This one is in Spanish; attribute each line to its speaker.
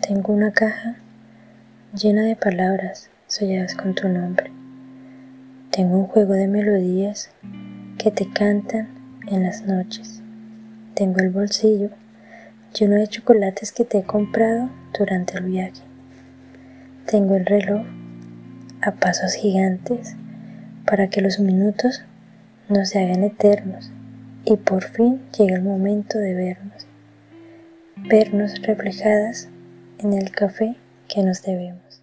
Speaker 1: Tengo una caja llena de palabras selladas con tu nombre. Tengo un juego de melodías que te cantan en las noches. Tengo el bolsillo lleno de chocolates que te he comprado durante el viaje. Tengo el reloj a pasos gigantes para que los minutos no se hagan eternos y por fin llegue el momento de vernos, vernos reflejadas en el café que nos debemos.